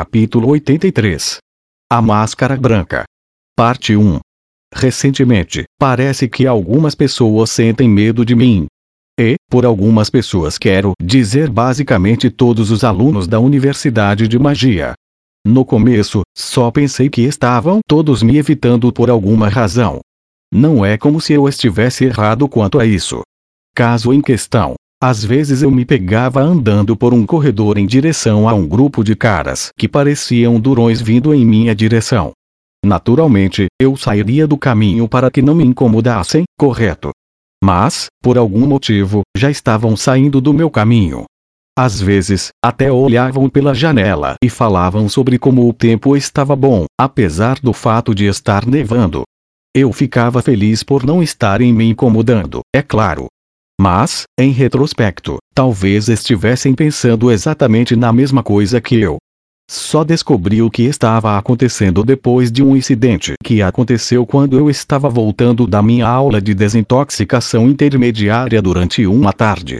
Capítulo 83 A Máscara Branca Parte 1 Recentemente, parece que algumas pessoas sentem medo de mim. E, por algumas pessoas quero dizer basicamente todos os alunos da Universidade de Magia. No começo, só pensei que estavam todos me evitando por alguma razão. Não é como se eu estivesse errado quanto a isso. Caso em questão, às vezes eu me pegava andando por um corredor em direção a um grupo de caras que pareciam durões vindo em minha direção. Naturalmente, eu sairia do caminho para que não me incomodassem, correto? Mas, por algum motivo, já estavam saindo do meu caminho. Às vezes, até olhavam pela janela e falavam sobre como o tempo estava bom, apesar do fato de estar nevando. Eu ficava feliz por não estarem me incomodando, é claro. Mas, em retrospecto, talvez estivessem pensando exatamente na mesma coisa que eu. Só descobri o que estava acontecendo depois de um incidente que aconteceu quando eu estava voltando da minha aula de desintoxicação intermediária durante uma tarde.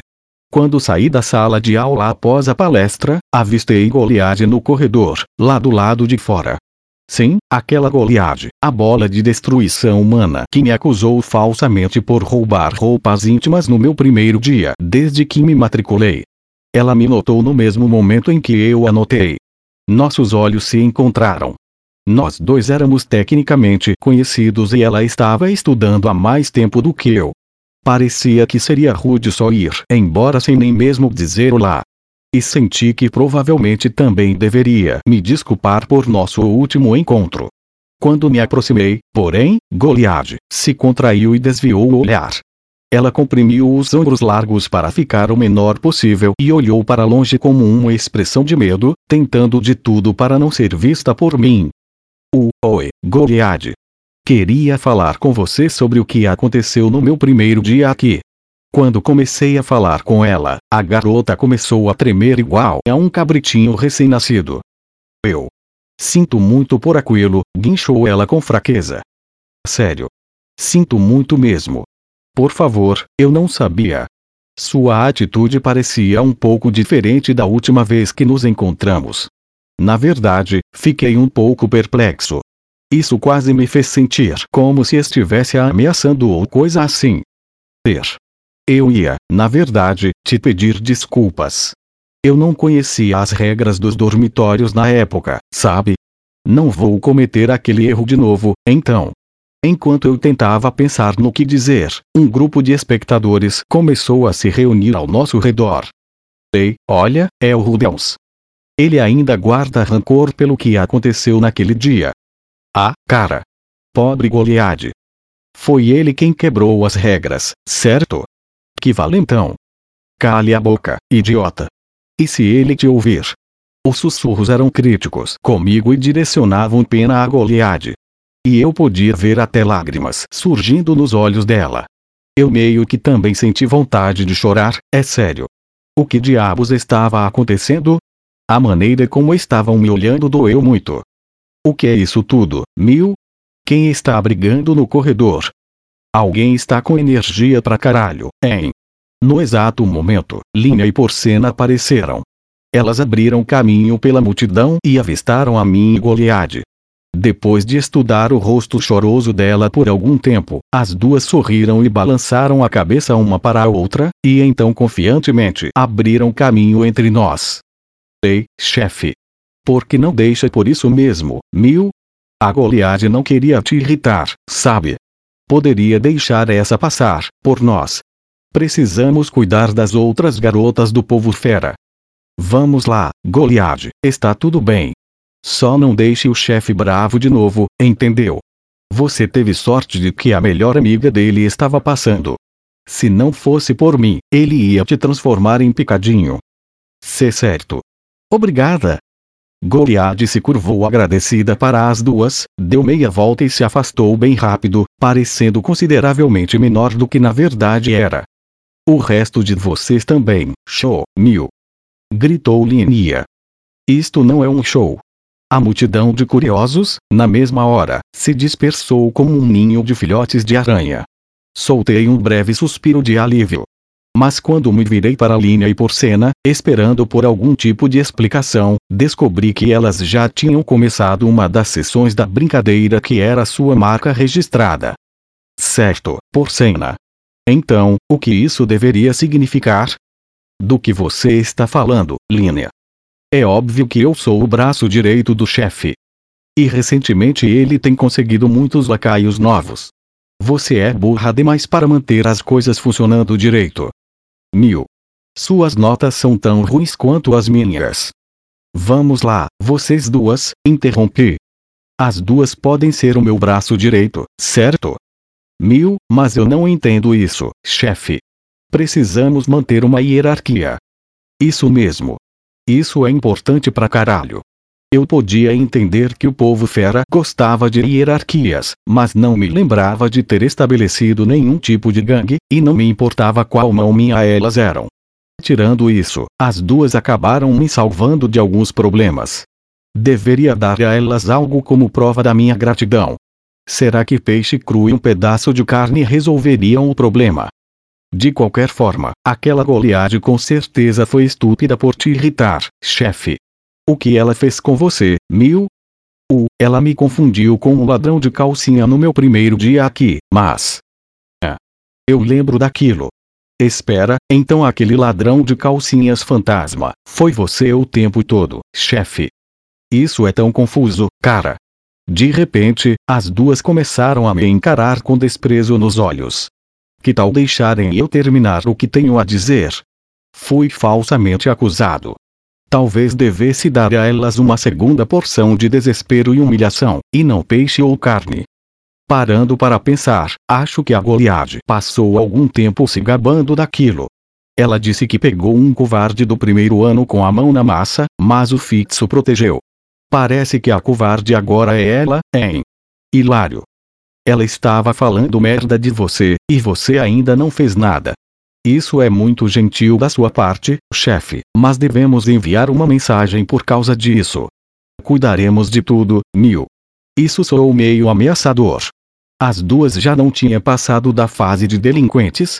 Quando saí da sala de aula após a palestra, avistei Goliade no corredor, lá do lado de fora. Sim, aquela Goliade, a bola de destruição humana que me acusou falsamente por roubar roupas íntimas no meu primeiro dia desde que me matriculei. Ela me notou no mesmo momento em que eu a notei. Nossos olhos se encontraram. Nós dois éramos tecnicamente conhecidos e ela estava estudando há mais tempo do que eu. Parecia que seria rude só ir embora sem nem mesmo dizer olá e senti que provavelmente também deveria me desculpar por nosso último encontro. Quando me aproximei, porém, Goliade se contraiu e desviou o olhar. Ela comprimiu os ombros largos para ficar o menor possível e olhou para longe como uma expressão de medo, tentando de tudo para não ser vista por mim. O Oi, Goliade. Queria falar com você sobre o que aconteceu no meu primeiro dia aqui. Quando comecei a falar com ela, a garota começou a tremer igual a um cabritinho recém-nascido. Eu. Sinto muito por aquilo, guinchou ela com fraqueza. Sério. Sinto muito mesmo. Por favor, eu não sabia. Sua atitude parecia um pouco diferente da última vez que nos encontramos. Na verdade, fiquei um pouco perplexo. Isso quase me fez sentir como se estivesse ameaçando ou coisa assim. Ter. Eu ia, na verdade, te pedir desculpas. Eu não conhecia as regras dos dormitórios na época, sabe? Não vou cometer aquele erro de novo, então. Enquanto eu tentava pensar no que dizer, um grupo de espectadores começou a se reunir ao nosso redor. Ei, olha, é o Rudels. Ele ainda guarda rancor pelo que aconteceu naquele dia. Ah, cara. Pobre Goliade. Foi ele quem quebrou as regras, certo? Que valentão! Cale a boca, idiota! E se ele te ouvir? Os sussurros eram críticos comigo e direcionavam pena a Goliade. E eu podia ver até lágrimas surgindo nos olhos dela. Eu meio que também senti vontade de chorar, é sério. O que diabos estava acontecendo? A maneira como estavam me olhando doeu muito. O que é isso tudo, Mil? Quem está brigando no corredor? Alguém está com energia pra caralho, hein? No exato momento, Linha e Porcena apareceram. Elas abriram caminho pela multidão e avistaram a mim e Goliade. Depois de estudar o rosto choroso dela por algum tempo, as duas sorriram e balançaram a cabeça uma para a outra, e então confiantemente abriram caminho entre nós. Ei, chefe! Por que não deixa por isso mesmo, Mil? A Goliade não queria te irritar, sabe? Poderia deixar essa passar, por nós. Precisamos cuidar das outras garotas do povo fera. Vamos lá, Goliade, está tudo bem. Só não deixe o chefe bravo de novo, entendeu? Você teve sorte de que a melhor amiga dele estava passando. Se não fosse por mim, ele ia te transformar em picadinho. Se certo. Obrigada, Goliade se curvou agradecida para as duas, deu meia volta e se afastou bem rápido, parecendo consideravelmente menor do que na verdade era. O resto de vocês também, show, mil! Gritou Linia. Isto não é um show. A multidão de curiosos, na mesma hora, se dispersou como um ninho de filhotes de aranha. Soltei um breve suspiro de alívio. Mas quando me virei para Linha e Porcena, esperando por algum tipo de explicação, descobri que elas já tinham começado uma das sessões da brincadeira que era sua marca registrada. Certo, Porcena. Então, o que isso deveria significar? Do que você está falando, Linha? É óbvio que eu sou o braço direito do chefe. E recentemente ele tem conseguido muitos lacaios novos. Você é burra demais para manter as coisas funcionando direito. Mil. Suas notas são tão ruins quanto as minhas. Vamos lá, vocês duas, interrompi. As duas podem ser o meu braço direito, certo? Mil, mas eu não entendo isso, chefe. Precisamos manter uma hierarquia. Isso mesmo. Isso é importante pra caralho. Eu podia entender que o povo fera gostava de hierarquias, mas não me lembrava de ter estabelecido nenhum tipo de gangue, e não me importava qual mão minha elas eram. Tirando isso, as duas acabaram me salvando de alguns problemas. Deveria dar a elas algo como prova da minha gratidão. Será que peixe cru e um pedaço de carne resolveriam o problema? De qualquer forma, aquela goleade com certeza foi estúpida por te irritar, chefe. O que ela fez com você, Mil? O, ela me confundiu com um ladrão de calcinha no meu primeiro dia aqui, mas. É. Eu lembro daquilo. Espera, então aquele ladrão de calcinhas fantasma, foi você o tempo todo, chefe. Isso é tão confuso, cara. De repente, as duas começaram a me encarar com desprezo nos olhos. Que tal deixarem eu terminar o que tenho a dizer? Fui falsamente acusado. Talvez devesse dar a elas uma segunda porção de desespero e humilhação, e não peixe ou carne. Parando para pensar, acho que a Goliade passou algum tempo se gabando daquilo. Ela disse que pegou um covarde do primeiro ano com a mão na massa, mas o Fitz o protegeu. Parece que a covarde agora é ela, hein? Hilário. Ela estava falando merda de você, e você ainda não fez nada. Isso é muito gentil da sua parte, chefe, mas devemos enviar uma mensagem por causa disso. Cuidaremos de tudo, Mil. Isso soou meio ameaçador. As duas já não tinham passado da fase de delinquentes?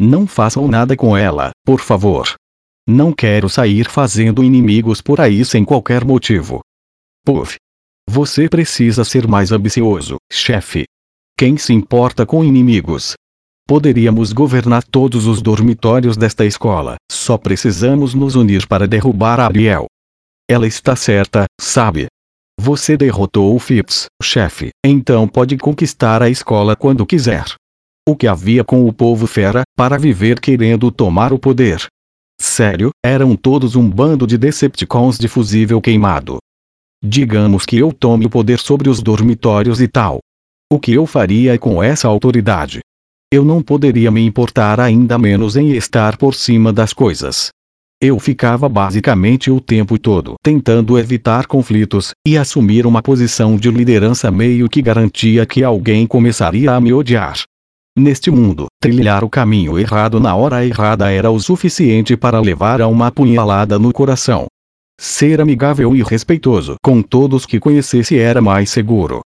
Não façam nada com ela, por favor. Não quero sair fazendo inimigos por aí sem qualquer motivo. Puff. Você precisa ser mais ambicioso, chefe. Quem se importa com inimigos? Poderíamos governar todos os dormitórios desta escola, só precisamos nos unir para derrubar a Ariel. Ela está certa, sabe? Você derrotou o Phipps, chefe, então pode conquistar a escola quando quiser. O que havia com o povo fera, para viver querendo tomar o poder? Sério, eram todos um bando de Decepticons de fusível queimado. Digamos que eu tome o poder sobre os dormitórios e tal. O que eu faria com essa autoridade? Eu não poderia me importar ainda menos em estar por cima das coisas. Eu ficava basicamente o tempo todo tentando evitar conflitos, e assumir uma posição de liderança meio que garantia que alguém começaria a me odiar. Neste mundo, trilhar o caminho errado na hora errada era o suficiente para levar a uma apunhalada no coração. Ser amigável e respeitoso com todos que conhecesse era mais seguro.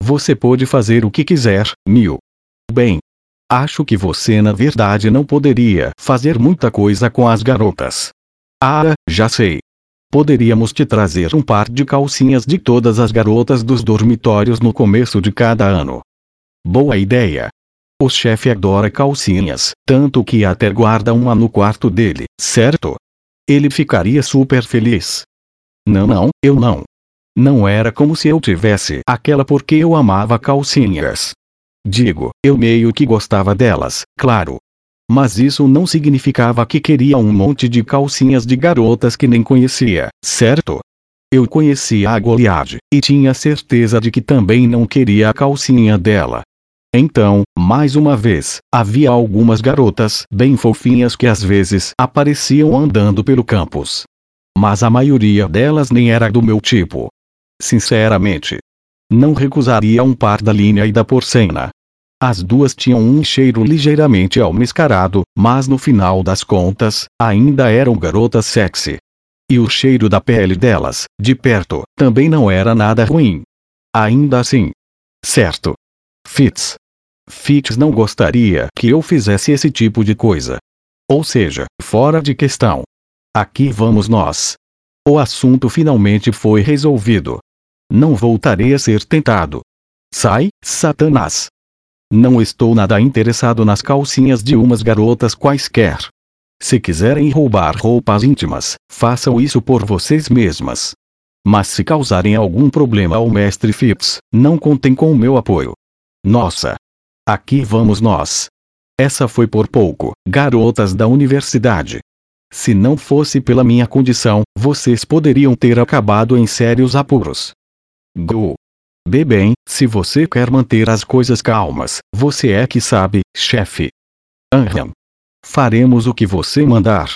Você pode fazer o que quiser, Mil. Bem, Acho que você na verdade não poderia fazer muita coisa com as garotas. Ah, já sei. Poderíamos te trazer um par de calcinhas de todas as garotas dos dormitórios no começo de cada ano. Boa ideia. O chefe adora calcinhas, tanto que até guarda uma no quarto dele, certo? Ele ficaria super feliz. Não, não, eu não. Não era como se eu tivesse aquela porque eu amava calcinhas. Digo, eu meio que gostava delas, claro. Mas isso não significava que queria um monte de calcinhas de garotas que nem conhecia, certo? Eu conhecia a Goliade, e tinha certeza de que também não queria a calcinha dela. Então, mais uma vez, havia algumas garotas bem fofinhas que às vezes apareciam andando pelo campus. Mas a maioria delas nem era do meu tipo. Sinceramente, não recusaria um par da linha e da porcena. As duas tinham um cheiro ligeiramente almiscarado, mas no final das contas, ainda eram garotas sexy. E o cheiro da pele delas, de perto, também não era nada ruim. Ainda assim. Certo. Fitz. Fitz não gostaria que eu fizesse esse tipo de coisa. Ou seja, fora de questão. Aqui vamos nós. O assunto finalmente foi resolvido. Não voltarei a ser tentado. Sai, Satanás. Não estou nada interessado nas calcinhas de umas garotas quaisquer. Se quiserem roubar roupas íntimas, façam isso por vocês mesmas. Mas se causarem algum problema ao mestre Phipps, não contem com o meu apoio. Nossa! Aqui vamos nós. Essa foi por pouco, garotas da universidade. Se não fosse pela minha condição, vocês poderiam ter acabado em sérios apuros. Go! B bem, se você quer manter as coisas calmas, você é que sabe, chefe. Anham. Faremos o que você mandar.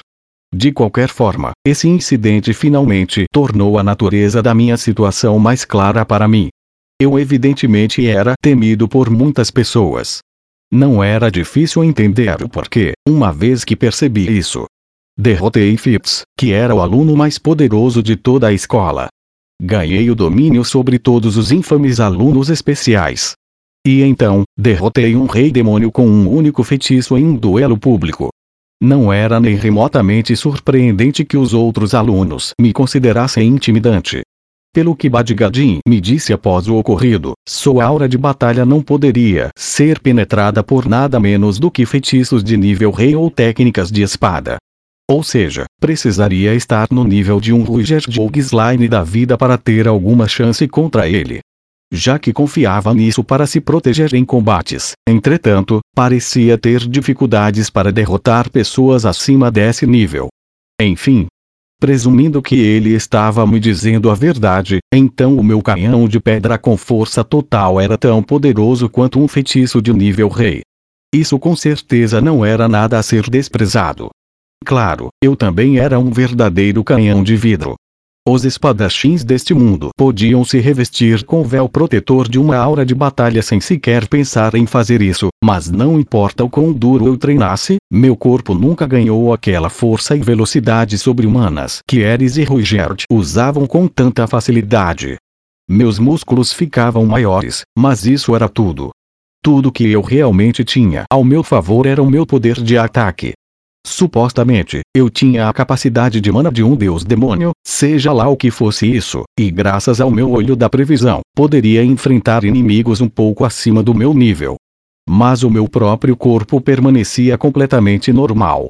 De qualquer forma, esse incidente finalmente tornou a natureza da minha situação mais clara para mim. Eu evidentemente era temido por muitas pessoas. Não era difícil entender o porquê, uma vez que percebi isso. Derrotei Phipps, que era o aluno mais poderoso de toda a escola. Ganhei o domínio sobre todos os infames alunos especiais. E então, derrotei um rei demônio com um único feitiço em um duelo público. Não era nem remotamente surpreendente que os outros alunos me considerassem intimidante. Pelo que Badgadin me disse após o ocorrido, sua aura de batalha não poderia ser penetrada por nada menos do que feitiços de nível rei ou técnicas de espada. Ou seja, precisaria estar no nível de um Ruger Jogsline da vida para ter alguma chance contra ele já que confiava nisso para se proteger em combates. Entretanto, parecia ter dificuldades para derrotar pessoas acima desse nível. Enfim, presumindo que ele estava me dizendo a verdade, então o meu canhão de pedra com força total era tão poderoso quanto um feitiço de nível rei. Isso com certeza não era nada a ser desprezado. Claro, eu também era um verdadeiro canhão de vidro. Os espadachins deste mundo podiam se revestir com o véu protetor de uma aura de batalha sem sequer pensar em fazer isso, mas não importa o quão duro eu treinasse, meu corpo nunca ganhou aquela força e velocidade sobre-humanas que Eris e Ruigert usavam com tanta facilidade. Meus músculos ficavam maiores, mas isso era tudo. Tudo que eu realmente tinha ao meu favor era o meu poder de ataque. Supostamente, eu tinha a capacidade de mana de um deus demônio, seja lá o que fosse isso, e graças ao meu olho da previsão, poderia enfrentar inimigos um pouco acima do meu nível. Mas o meu próprio corpo permanecia completamente normal.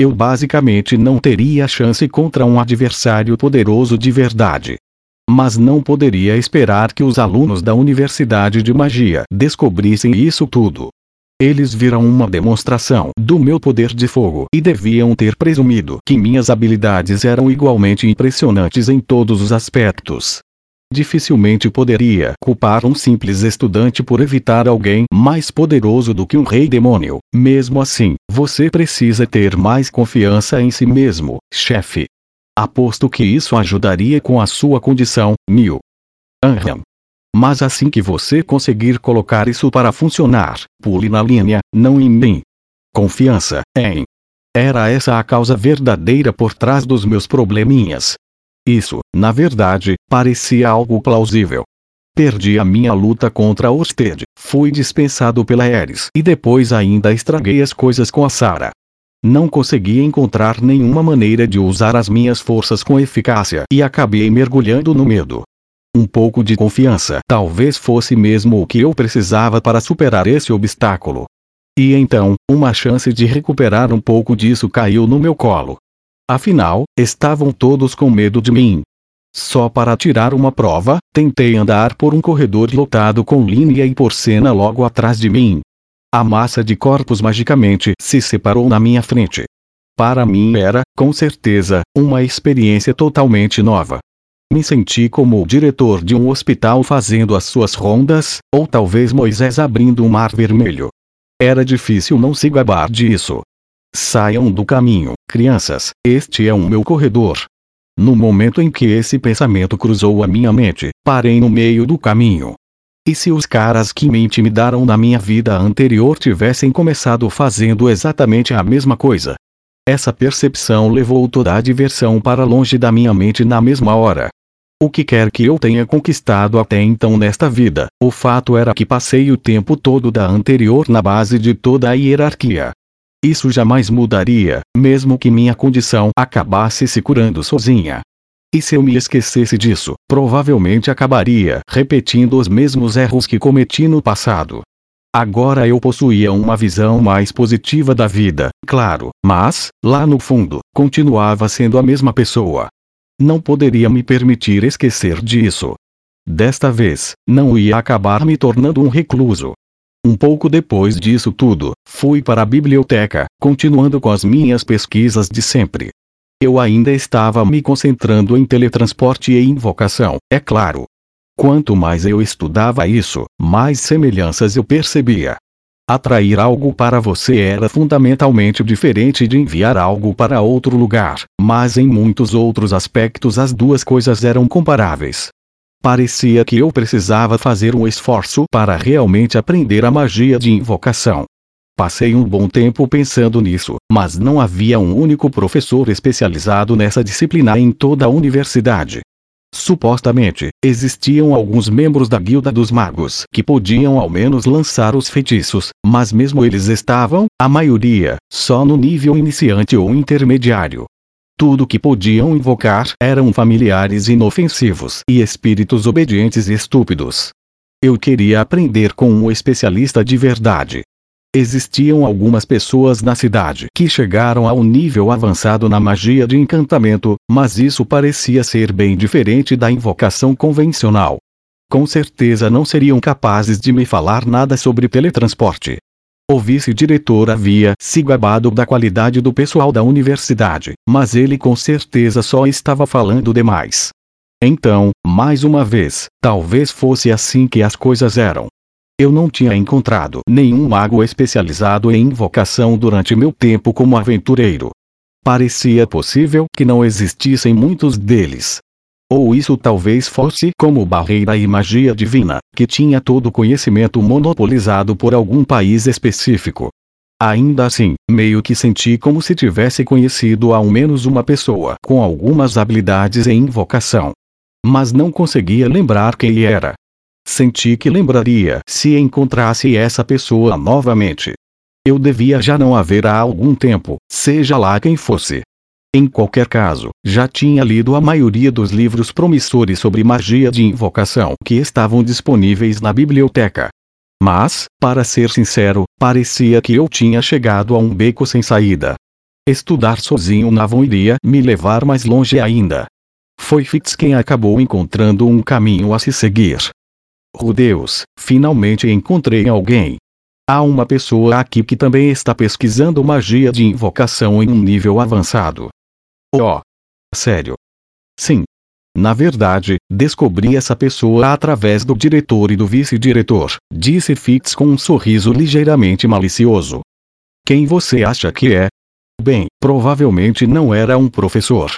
Eu basicamente não teria chance contra um adversário poderoso de verdade. Mas não poderia esperar que os alunos da Universidade de Magia descobrissem isso tudo. Eles viram uma demonstração do meu poder de fogo e deviam ter presumido que minhas habilidades eram igualmente impressionantes em todos os aspectos. Dificilmente poderia culpar um simples estudante por evitar alguém mais poderoso do que um rei demônio. Mesmo assim, você precisa ter mais confiança em si mesmo, chefe. Aposto que isso ajudaria com a sua condição, Neil. Anham. Mas assim que você conseguir colocar isso para funcionar, pule na linha, não em mim. Confiança, em. Era essa a causa verdadeira por trás dos meus probleminhas. Isso, na verdade, parecia algo plausível. Perdi a minha luta contra Orsted, fui dispensado pela Eris e depois ainda estraguei as coisas com a Sara. Não consegui encontrar nenhuma maneira de usar as minhas forças com eficácia e acabei mergulhando no medo. Um pouco de confiança talvez fosse mesmo o que eu precisava para superar esse obstáculo. E então, uma chance de recuperar um pouco disso caiu no meu colo. Afinal, estavam todos com medo de mim. Só para tirar uma prova, tentei andar por um corredor lotado com linha e porcena logo atrás de mim. A massa de corpos magicamente se separou na minha frente. Para mim era, com certeza, uma experiência totalmente nova. Me senti como o diretor de um hospital fazendo as suas rondas, ou talvez Moisés abrindo um mar vermelho. Era difícil não se gabar disso. Saiam do caminho, crianças, este é o meu corredor. No momento em que esse pensamento cruzou a minha mente, parei no meio do caminho. E se os caras que me intimidaram na minha vida anterior tivessem começado fazendo exatamente a mesma coisa? Essa percepção levou toda a diversão para longe da minha mente na mesma hora. O que quer que eu tenha conquistado até então nesta vida, o fato era que passei o tempo todo da anterior na base de toda a hierarquia. Isso jamais mudaria, mesmo que minha condição acabasse se curando sozinha. E se eu me esquecesse disso, provavelmente acabaria repetindo os mesmos erros que cometi no passado. Agora eu possuía uma visão mais positiva da vida, claro, mas, lá no fundo, continuava sendo a mesma pessoa. Não poderia me permitir esquecer disso. Desta vez, não ia acabar me tornando um recluso. Um pouco depois disso tudo, fui para a biblioteca, continuando com as minhas pesquisas de sempre. Eu ainda estava me concentrando em teletransporte e invocação, é claro. Quanto mais eu estudava isso, mais semelhanças eu percebia. Atrair algo para você era fundamentalmente diferente de enviar algo para outro lugar, mas em muitos outros aspectos as duas coisas eram comparáveis. Parecia que eu precisava fazer um esforço para realmente aprender a magia de invocação. Passei um bom tempo pensando nisso, mas não havia um único professor especializado nessa disciplina em toda a universidade. Supostamente, existiam alguns membros da Guilda dos Magos que podiam ao menos lançar os feitiços, mas mesmo eles estavam, a maioria, só no nível iniciante ou intermediário. Tudo que podiam invocar eram familiares inofensivos e espíritos obedientes e estúpidos. Eu queria aprender com um especialista de verdade, Existiam algumas pessoas na cidade que chegaram a um nível avançado na magia de encantamento, mas isso parecia ser bem diferente da invocação convencional. Com certeza não seriam capazes de me falar nada sobre teletransporte. O vice-diretor havia se gabado da qualidade do pessoal da universidade, mas ele com certeza só estava falando demais. Então, mais uma vez, talvez fosse assim que as coisas eram. Eu não tinha encontrado nenhum mago especializado em invocação durante meu tempo como aventureiro. Parecia possível que não existissem muitos deles. Ou isso talvez fosse como barreira e magia divina, que tinha todo o conhecimento monopolizado por algum país específico. Ainda assim, meio que senti como se tivesse conhecido ao menos uma pessoa com algumas habilidades em invocação. Mas não conseguia lembrar quem era. Senti que lembraria se encontrasse essa pessoa novamente. Eu devia já não haver há algum tempo, seja lá quem fosse. Em qualquer caso, já tinha lido a maioria dos livros promissores sobre magia de invocação que estavam disponíveis na biblioteca. Mas, para ser sincero, parecia que eu tinha chegado a um beco sem saída. Estudar sozinho não iria me levar mais longe ainda. Foi Fitz quem acabou encontrando um caminho a se seguir. Oh Deus, finalmente encontrei alguém. Há uma pessoa aqui que também está pesquisando magia de invocação em um nível avançado. Oh! Sério? Sim. Na verdade, descobri essa pessoa através do diretor e do vice-diretor, disse Fitz com um sorriso ligeiramente malicioso. Quem você acha que é? Bem, provavelmente não era um professor.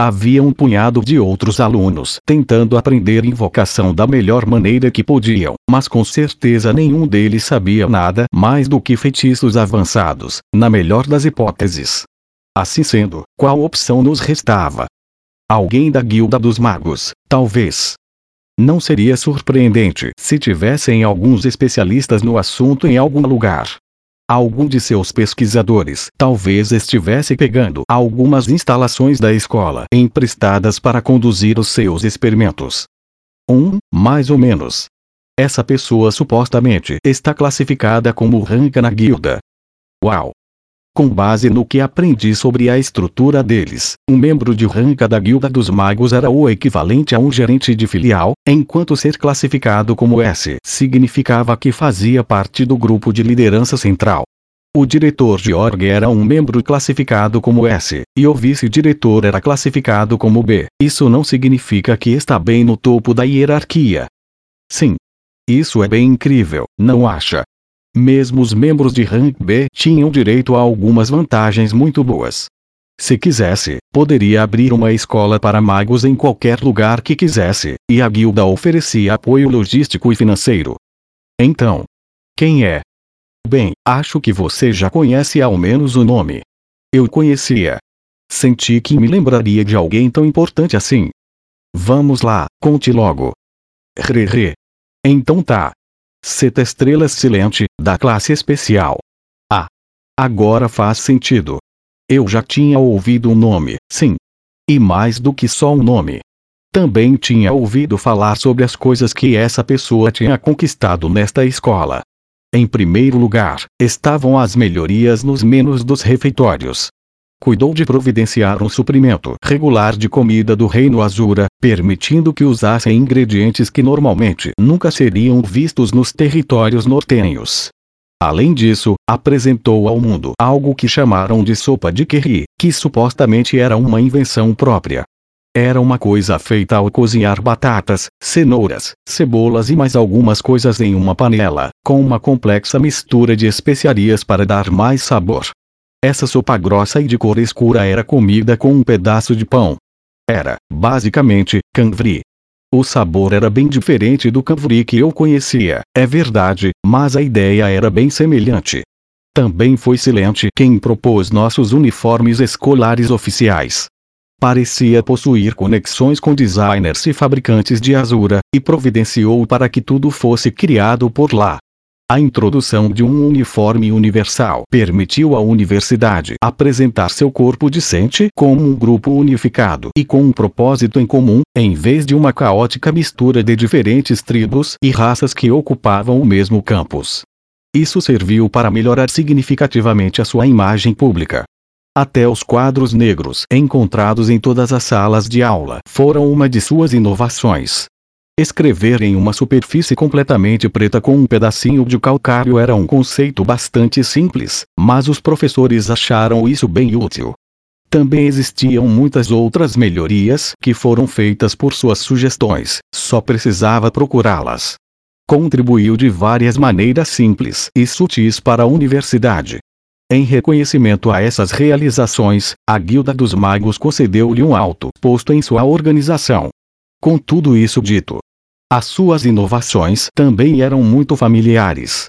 Havia um punhado de outros alunos tentando aprender invocação da melhor maneira que podiam, mas com certeza nenhum deles sabia nada mais do que feitiços avançados, na melhor das hipóteses. Assim sendo, qual opção nos restava? Alguém da Guilda dos Magos, talvez. Não seria surpreendente se tivessem alguns especialistas no assunto em algum lugar. Algum de seus pesquisadores talvez estivesse pegando algumas instalações da escola emprestadas para conduzir os seus experimentos. Um, mais ou menos. Essa pessoa supostamente está classificada como ranca na guilda. Uau! Com base no que aprendi sobre a estrutura deles, um membro de ranca da Guilda dos Magos era o equivalente a um gerente de filial, enquanto ser classificado como S significava que fazia parte do grupo de liderança central. O diretor de org era um membro classificado como S, e o vice-diretor era classificado como B. Isso não significa que está bem no topo da hierarquia. Sim. Isso é bem incrível, não acha? Mesmo os membros de rank B tinham direito a algumas vantagens muito boas. Se quisesse, poderia abrir uma escola para magos em qualquer lugar que quisesse, e a guilda oferecia apoio logístico e financeiro. Então, quem é? Bem, acho que você já conhece ao menos o nome. Eu conhecia. Senti que me lembraria de alguém tão importante assim. Vamos lá, conte logo. Re, Então tá, Seta Estrelas Silente, da classe especial. A. Agora faz sentido. Eu já tinha ouvido um nome, sim. E mais do que só um nome. Também tinha ouvido falar sobre as coisas que essa pessoa tinha conquistado nesta escola. Em primeiro lugar, estavam as melhorias nos menus dos refeitórios. Cuidou de providenciar um suprimento regular de comida do Reino Azura, permitindo que usassem ingredientes que normalmente nunca seriam vistos nos territórios nortenhos. Além disso, apresentou ao mundo algo que chamaram de sopa de curry, que supostamente era uma invenção própria. Era uma coisa feita ao cozinhar batatas, cenouras, cebolas e mais algumas coisas em uma panela, com uma complexa mistura de especiarias para dar mais sabor. Essa sopa grossa e de cor escura era comida com um pedaço de pão. Era, basicamente, canvri. O sabor era bem diferente do canvri que eu conhecia, é verdade, mas a ideia era bem semelhante. Também foi Silente quem propôs nossos uniformes escolares oficiais. Parecia possuir conexões com designers e fabricantes de Azura, e providenciou para que tudo fosse criado por lá. A introdução de um uniforme universal permitiu à universidade apresentar seu corpo discente como um grupo unificado e com um propósito em comum, em vez de uma caótica mistura de diferentes tribos e raças que ocupavam o mesmo campus. Isso serviu para melhorar significativamente a sua imagem pública. Até os quadros negros encontrados em todas as salas de aula foram uma de suas inovações. Escrever em uma superfície completamente preta com um pedacinho de calcário era um conceito bastante simples, mas os professores acharam isso bem útil. Também existiam muitas outras melhorias que foram feitas por suas sugestões, só precisava procurá-las. Contribuiu de várias maneiras simples e sutis para a universidade. Em reconhecimento a essas realizações, a Guilda dos Magos concedeu-lhe um alto posto em sua organização. Com tudo isso dito, as suas inovações também eram muito familiares.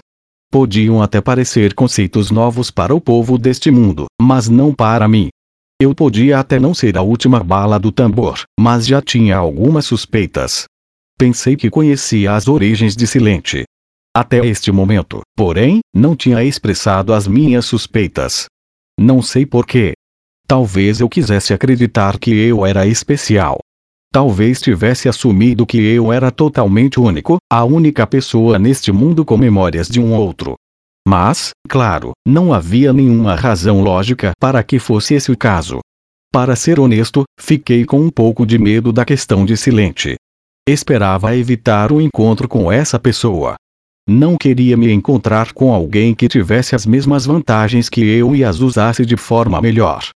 Podiam até parecer conceitos novos para o povo deste mundo, mas não para mim. Eu podia até não ser a última bala do tambor, mas já tinha algumas suspeitas. Pensei que conhecia as origens de Silente. Até este momento, porém, não tinha expressado as minhas suspeitas. Não sei porquê. Talvez eu quisesse acreditar que eu era especial. Talvez tivesse assumido que eu era totalmente único, a única pessoa neste mundo com memórias de um outro. Mas, claro, não havia nenhuma razão lógica para que fosse esse o caso. Para ser honesto, fiquei com um pouco de medo da questão de Silente. Esperava evitar o encontro com essa pessoa. Não queria me encontrar com alguém que tivesse as mesmas vantagens que eu e as usasse de forma melhor.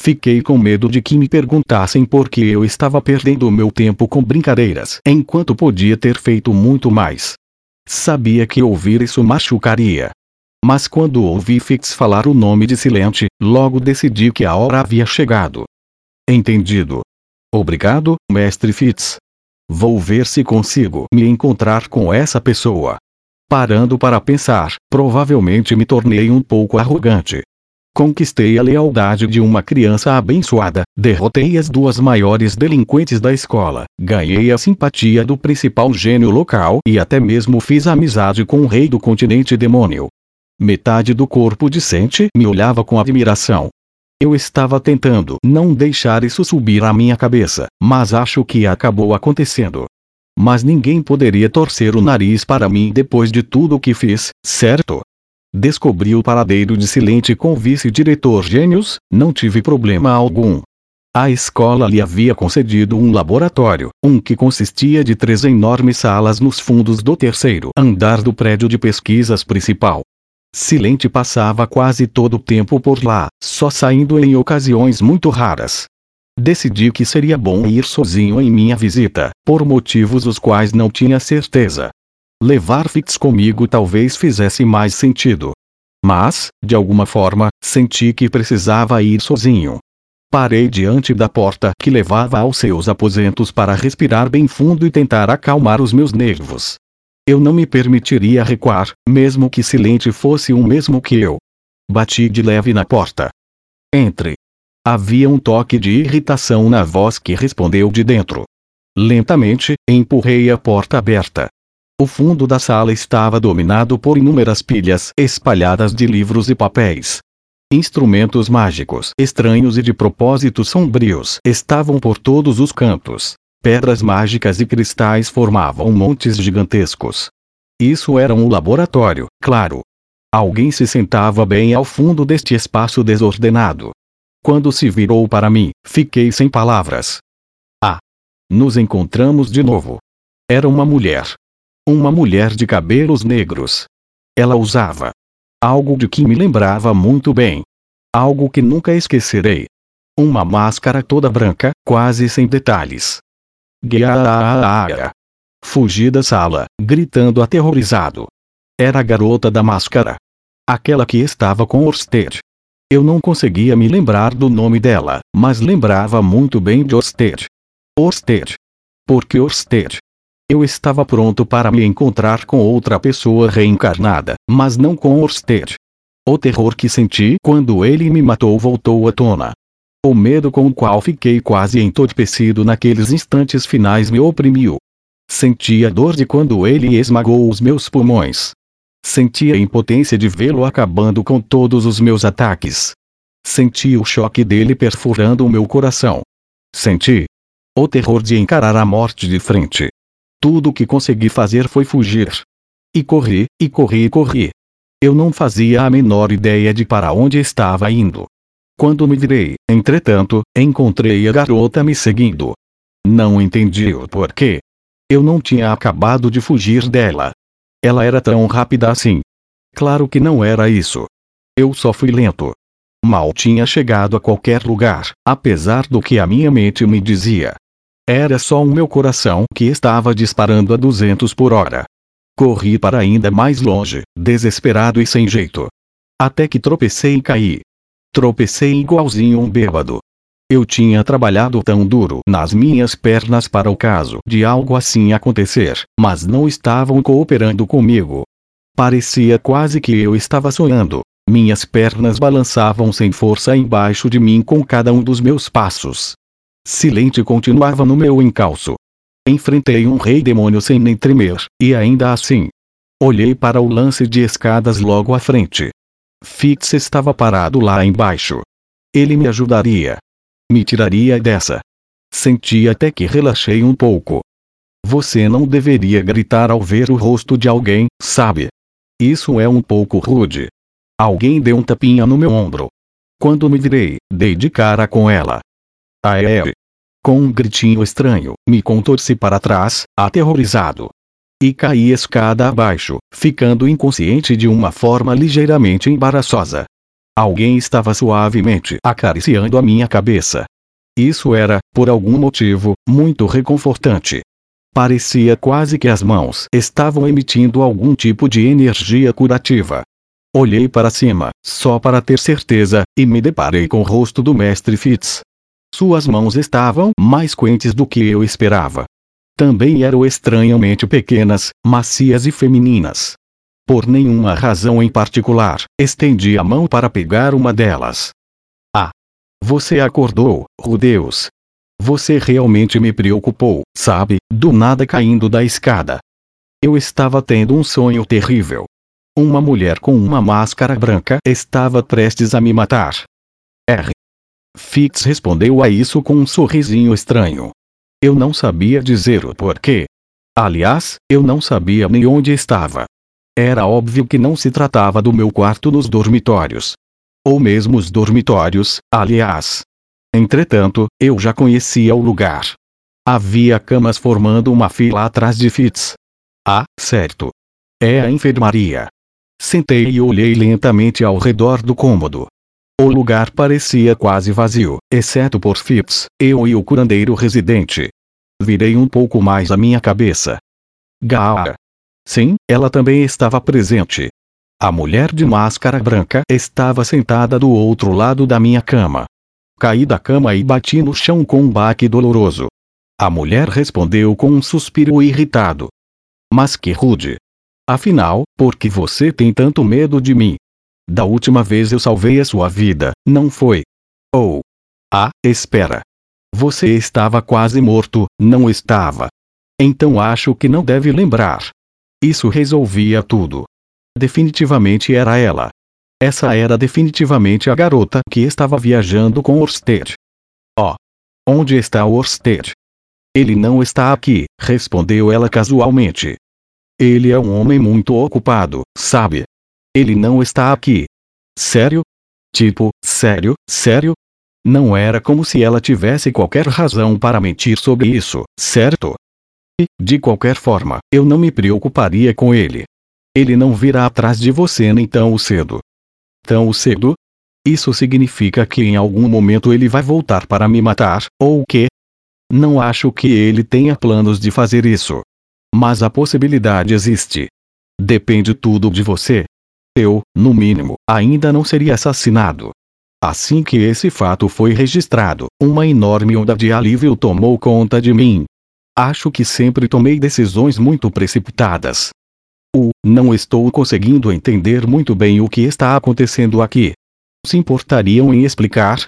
Fiquei com medo de que me perguntassem por que eu estava perdendo meu tempo com brincadeiras, enquanto podia ter feito muito mais. Sabia que ouvir isso machucaria. Mas quando ouvi Fix falar o nome de Silente, logo decidi que a hora havia chegado. Entendido. Obrigado, mestre Fitz. Vou ver se consigo me encontrar com essa pessoa. Parando para pensar, provavelmente me tornei um pouco arrogante. Conquistei a lealdade de uma criança abençoada, derrotei as duas maiores delinquentes da escola, ganhei a simpatia do principal gênio local e até mesmo fiz amizade com o rei do continente demônio. Metade do corpo decente me olhava com admiração. Eu estava tentando não deixar isso subir à minha cabeça, mas acho que acabou acontecendo. Mas ninguém poderia torcer o nariz para mim depois de tudo o que fiz, certo? Descobri o paradeiro de Silente com o vice-diretor Gênios, não tive problema algum. A escola lhe havia concedido um laboratório, um que consistia de três enormes salas nos fundos do terceiro andar do prédio de pesquisas principal. Silente passava quase todo o tempo por lá, só saindo em ocasiões muito raras. Decidi que seria bom ir sozinho em minha visita, por motivos os quais não tinha certeza. Levar Fix comigo talvez fizesse mais sentido. Mas, de alguma forma, senti que precisava ir sozinho. Parei diante da porta que levava aos seus aposentos para respirar bem fundo e tentar acalmar os meus nervos. Eu não me permitiria recuar, mesmo que Silente fosse o mesmo que eu. Bati de leve na porta. Entre. Havia um toque de irritação na voz que respondeu de dentro. Lentamente, empurrei a porta aberta. O fundo da sala estava dominado por inúmeras pilhas espalhadas de livros e papéis. Instrumentos mágicos estranhos e de propósitos sombrios estavam por todos os cantos. Pedras mágicas e cristais formavam montes gigantescos. Isso era um laboratório, claro. Alguém se sentava bem ao fundo deste espaço desordenado. Quando se virou para mim, fiquei sem palavras. Ah! Nos encontramos de novo. Era uma mulher. Uma mulher de cabelos negros. Ela usava algo de que me lembrava muito bem. Algo que nunca esquecerei. Uma máscara toda branca, quase sem detalhes. Guiaa. Fugi da sala, gritando aterrorizado. Era a garota da máscara. Aquela que estava com Orsted. Eu não conseguia me lembrar do nome dela, mas lembrava muito bem de Orsted. Orsted. Por que Orsted? Eu estava pronto para me encontrar com outra pessoa reencarnada, mas não com Orsted. O terror que senti quando ele me matou voltou à tona. O medo com o qual fiquei quase entorpecido naqueles instantes finais me oprimiu. Senti a dor de quando ele esmagou os meus pulmões. Senti a impotência de vê-lo acabando com todos os meus ataques. Senti o choque dele perfurando o meu coração. Senti o terror de encarar a morte de frente. Tudo o que consegui fazer foi fugir. E corri, e corri e corri. Eu não fazia a menor ideia de para onde estava indo. Quando me virei, entretanto, encontrei a garota me seguindo. Não entendi o porquê. Eu não tinha acabado de fugir dela. Ela era tão rápida assim. Claro que não era isso. Eu só fui lento. Mal tinha chegado a qualquer lugar, apesar do que a minha mente me dizia. Era só o meu coração que estava disparando a 200 por hora. Corri para ainda mais longe, desesperado e sem jeito. Até que tropecei e caí. Tropecei igualzinho um bêbado. Eu tinha trabalhado tão duro nas minhas pernas para o caso de algo assim acontecer, mas não estavam cooperando comigo. Parecia quase que eu estava sonhando. Minhas pernas balançavam sem força embaixo de mim com cada um dos meus passos. Silente continuava no meu encalço. Enfrentei um rei demônio sem nem tremer, e ainda assim. Olhei para o lance de escadas logo à frente. Fitz estava parado lá embaixo. Ele me ajudaria. Me tiraria dessa. Senti até que relaxei um pouco. Você não deveria gritar ao ver o rosto de alguém, sabe? Isso é um pouco rude. Alguém deu um tapinha no meu ombro. Quando me virei, dei de cara com ela. Aé. Com um gritinho estranho, me contorci para trás, aterrorizado. E caí escada abaixo, ficando inconsciente de uma forma ligeiramente embaraçosa. Alguém estava suavemente acariciando a minha cabeça. Isso era, por algum motivo, muito reconfortante. Parecia quase que as mãos estavam emitindo algum tipo de energia curativa. Olhei para cima, só para ter certeza, e me deparei com o rosto do mestre Fitz. Suas mãos estavam mais quentes do que eu esperava. Também eram estranhamente pequenas, macias e femininas. Por nenhuma razão em particular, estendi a mão para pegar uma delas. Ah! Você acordou, Rudeus. Você realmente me preocupou, sabe, do nada caindo da escada. Eu estava tendo um sonho terrível. Uma mulher com uma máscara branca estava prestes a me matar. R. Fitz respondeu a isso com um sorrisinho estranho. Eu não sabia dizer o porquê. Aliás, eu não sabia nem onde estava. Era óbvio que não se tratava do meu quarto nos dormitórios. Ou mesmo os dormitórios, aliás. Entretanto, eu já conhecia o lugar. Havia camas formando uma fila atrás de Fitz. Ah, certo. É a enfermaria. Sentei e olhei lentamente ao redor do cômodo. O lugar parecia quase vazio, exceto por Phipps, eu e o curandeiro residente. Virei um pouco mais a minha cabeça. Gaara. Sim, ela também estava presente. A mulher de máscara branca estava sentada do outro lado da minha cama. Caí da cama e bati no chão com um baque doloroso. A mulher respondeu com um suspiro irritado. Mas que rude. Afinal, por que você tem tanto medo de mim? Da última vez eu salvei a sua vida, não foi? Ou. Oh. Ah, espera. Você estava quase morto, não estava? Então acho que não deve lembrar. Isso resolvia tudo. Definitivamente era ela. Essa era definitivamente a garota que estava viajando com Orsted. Oh! Onde está Orsted? Ele não está aqui, respondeu ela casualmente. Ele é um homem muito ocupado, sabe? Ele não está aqui. Sério? Tipo, sério, sério? Não era como se ela tivesse qualquer razão para mentir sobre isso, certo? E, de qualquer forma, eu não me preocuparia com ele. Ele não virá atrás de você nem tão cedo. Tão cedo? Isso significa que em algum momento ele vai voltar para me matar, ou o quê? Não acho que ele tenha planos de fazer isso. Mas a possibilidade existe. Depende tudo de você. Eu, no mínimo, ainda não seria assassinado. Assim que esse fato foi registrado, uma enorme onda de alívio tomou conta de mim. Acho que sempre tomei decisões muito precipitadas. O, não estou conseguindo entender muito bem o que está acontecendo aqui. Se importariam em explicar?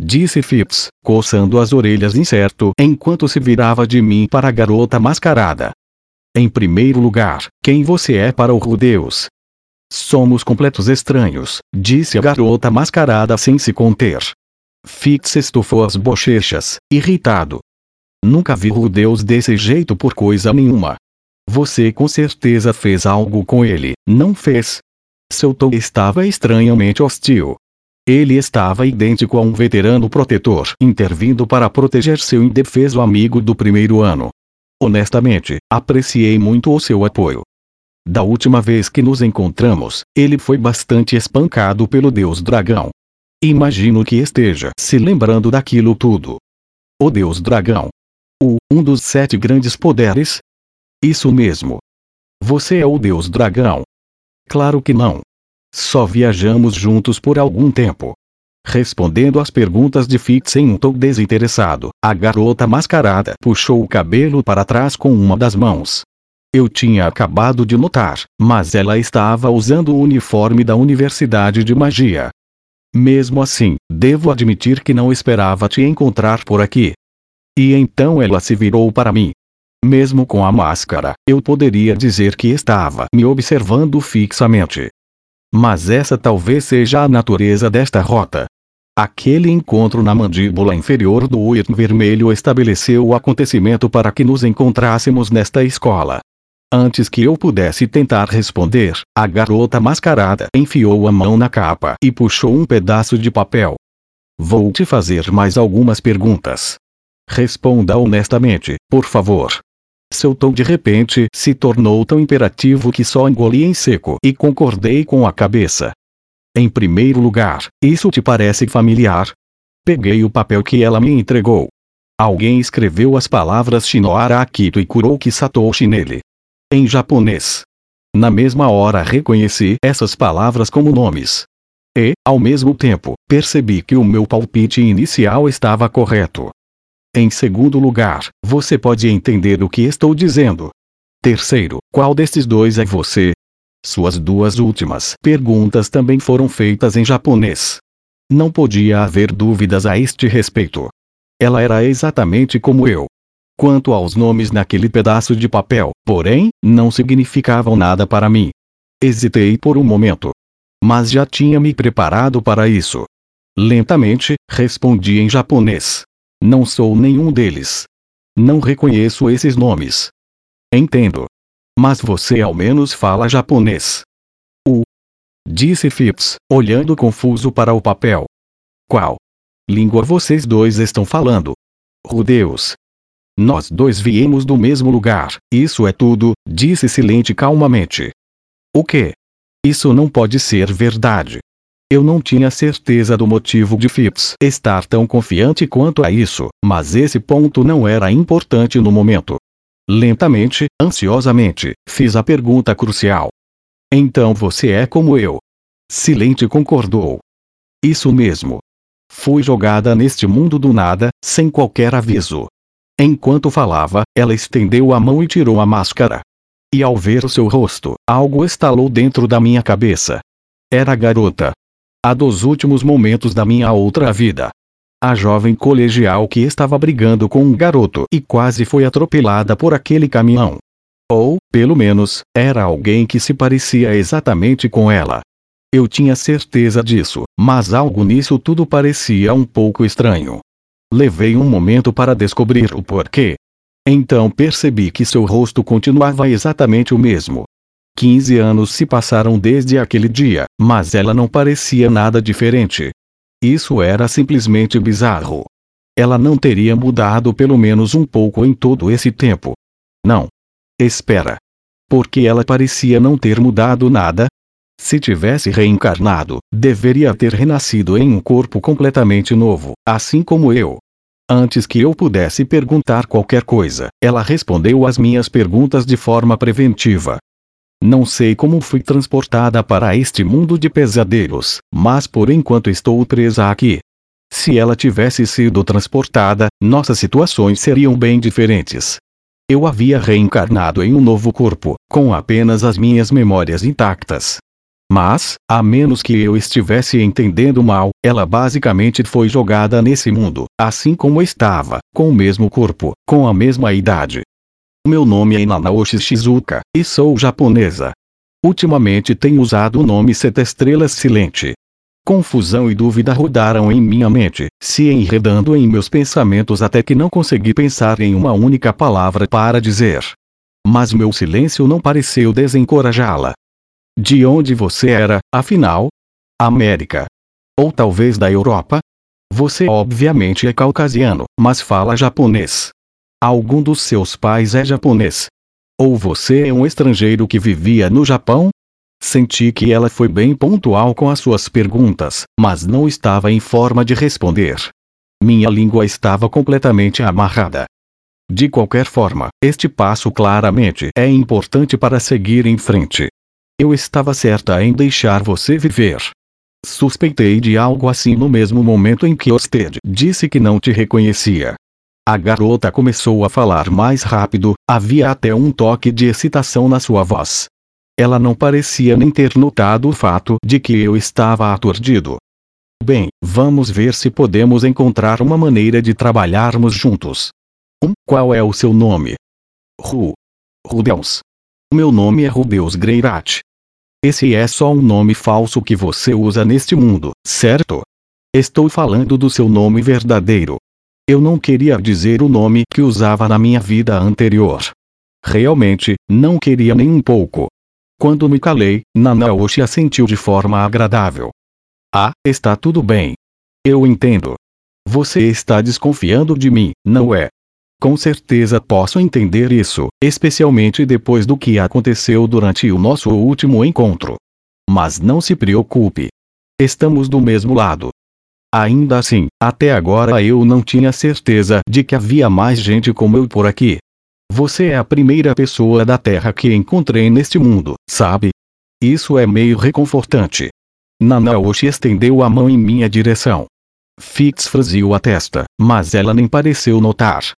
Disse Phipps, coçando as orelhas incerto enquanto se virava de mim para a garota mascarada. Em primeiro lugar, quem você é para o Rudeus? Somos completos estranhos, disse a garota mascarada sem se conter. Fix estufou as bochechas, irritado. Nunca vi Rudeus desse jeito por coisa nenhuma. Você com certeza fez algo com ele, não fez? Seu tom estava estranhamente hostil. Ele estava idêntico a um veterano protetor intervindo para proteger seu indefeso amigo do primeiro ano. Honestamente, apreciei muito o seu apoio. Da última vez que nos encontramos, ele foi bastante espancado pelo deus dragão. Imagino que esteja se lembrando daquilo tudo. O deus dragão. O, um dos sete grandes poderes? Isso mesmo. Você é o deus dragão. Claro que não. Só viajamos juntos por algum tempo. Respondendo às perguntas de Fitz em um tom desinteressado, a garota mascarada puxou o cabelo para trás com uma das mãos. Eu tinha acabado de notar, mas ela estava usando o uniforme da Universidade de Magia. Mesmo assim, devo admitir que não esperava te encontrar por aqui. E então ela se virou para mim. Mesmo com a máscara, eu poderia dizer que estava me observando fixamente. Mas essa talvez seja a natureza desta rota. Aquele encontro na mandíbula inferior do Uir vermelho estabeleceu o acontecimento para que nos encontrássemos nesta escola. Antes que eu pudesse tentar responder, a garota mascarada enfiou a mão na capa e puxou um pedaço de papel. Vou te fazer mais algumas perguntas. Responda honestamente, por favor. Seu tom de repente se tornou tão imperativo que só engoli em seco e concordei com a cabeça. Em primeiro lugar, isso te parece familiar? Peguei o papel que ela me entregou. Alguém escreveu as palavras Shinohara Akito e Kuroki Satoshi nele em japonês. Na mesma hora reconheci essas palavras como nomes. E, ao mesmo tempo, percebi que o meu palpite inicial estava correto. Em segundo lugar, você pode entender o que estou dizendo. Terceiro, qual destes dois é você? Suas duas últimas perguntas também foram feitas em japonês. Não podia haver dúvidas a este respeito. Ela era exatamente como eu. Quanto aos nomes naquele pedaço de papel, porém, não significavam nada para mim. Hesitei por um momento. Mas já tinha me preparado para isso. Lentamente, respondi em japonês. Não sou nenhum deles. Não reconheço esses nomes. Entendo. Mas você ao menos fala japonês. O. Disse Phipps, olhando confuso para o papel. Qual? Língua vocês dois estão falando? Rudeus, nós dois viemos do mesmo lugar, isso é tudo, disse Silente calmamente. O que? Isso não pode ser verdade. Eu não tinha certeza do motivo de Phipps estar tão confiante quanto a isso, mas esse ponto não era importante no momento. Lentamente, ansiosamente, fiz a pergunta crucial. Então você é como eu. Silente concordou. Isso mesmo. Fui jogada neste mundo do nada, sem qualquer aviso. Enquanto falava, ela estendeu a mão e tirou a máscara. E ao ver o seu rosto, algo estalou dentro da minha cabeça. Era a garota. A dos últimos momentos da minha outra vida. A jovem colegial que estava brigando com um garoto e quase foi atropelada por aquele caminhão. Ou, pelo menos, era alguém que se parecia exatamente com ela. Eu tinha certeza disso, mas algo nisso tudo parecia um pouco estranho. Levei um momento para descobrir o porquê. Então percebi que seu rosto continuava exatamente o mesmo. 15 anos se passaram desde aquele dia, mas ela não parecia nada diferente. Isso era simplesmente bizarro. Ela não teria mudado pelo menos um pouco em todo esse tempo. Não. Espera. Porque ela parecia não ter mudado nada? Se tivesse reencarnado, deveria ter renascido em um corpo completamente novo, assim como eu. Antes que eu pudesse perguntar qualquer coisa, ela respondeu às minhas perguntas de forma preventiva. Não sei como fui transportada para este mundo de pesadelos, mas por enquanto estou presa aqui. Se ela tivesse sido transportada, nossas situações seriam bem diferentes. Eu havia reencarnado em um novo corpo, com apenas as minhas memórias intactas. Mas, a menos que eu estivesse entendendo mal, ela basicamente foi jogada nesse mundo, assim como estava, com o mesmo corpo, com a mesma idade. Meu nome é Nanaoshi Shizuka, e sou japonesa. Ultimamente tenho usado o nome Sete Estrelas Silente. Confusão e dúvida rodaram em minha mente, se enredando em meus pensamentos até que não consegui pensar em uma única palavra para dizer. Mas meu silêncio não pareceu desencorajá-la. De onde você era, afinal? América. Ou talvez da Europa? Você obviamente é caucasiano, mas fala japonês. Algum dos seus pais é japonês. Ou você é um estrangeiro que vivia no Japão? Senti que ela foi bem pontual com as suas perguntas, mas não estava em forma de responder. Minha língua estava completamente amarrada. De qualquer forma, este passo claramente é importante para seguir em frente. Eu estava certa em deixar você viver. Suspeitei de algo assim no mesmo momento em que Osted disse que não te reconhecia. A garota começou a falar mais rápido, havia até um toque de excitação na sua voz. Ela não parecia nem ter notado o fato de que eu estava aturdido. Bem, vamos ver se podemos encontrar uma maneira de trabalharmos juntos. Um, qual é o seu nome? Ru. Rudeus. Meu nome é Rudeus Greirat. Esse é só um nome falso que você usa neste mundo, certo? Estou falando do seu nome verdadeiro. Eu não queria dizer o nome que usava na minha vida anterior. Realmente, não queria nem um pouco. Quando me calei, Nanaoshi assentiu de forma agradável. Ah, está tudo bem. Eu entendo. Você está desconfiando de mim, não é? Com certeza posso entender isso, especialmente depois do que aconteceu durante o nosso último encontro. Mas não se preocupe. Estamos do mesmo lado. Ainda assim, até agora eu não tinha certeza de que havia mais gente como eu por aqui. Você é a primeira pessoa da Terra que encontrei neste mundo, sabe? Isso é meio reconfortante. Nanaoshi estendeu a mão em minha direção. Fix franziu a testa, mas ela nem pareceu notar.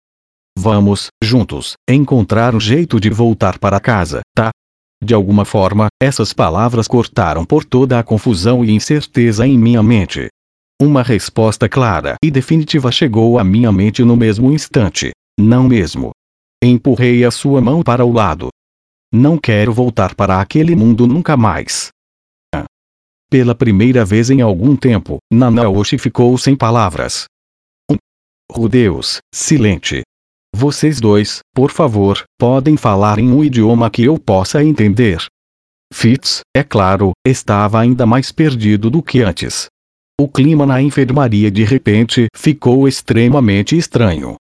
Vamos, juntos, encontrar um jeito de voltar para casa, tá? De alguma forma, essas palavras cortaram por toda a confusão e incerteza em minha mente. Uma resposta clara e definitiva chegou à minha mente no mesmo instante. Não mesmo. Empurrei a sua mão para o lado. Não quero voltar para aquele mundo nunca mais. Ah. Pela primeira vez em algum tempo, Nanaoshi ficou sem palavras. Rudeus, silente. Vocês dois, por favor, podem falar em um idioma que eu possa entender. Fitz, é claro, estava ainda mais perdido do que antes. O clima na enfermaria de repente ficou extremamente estranho.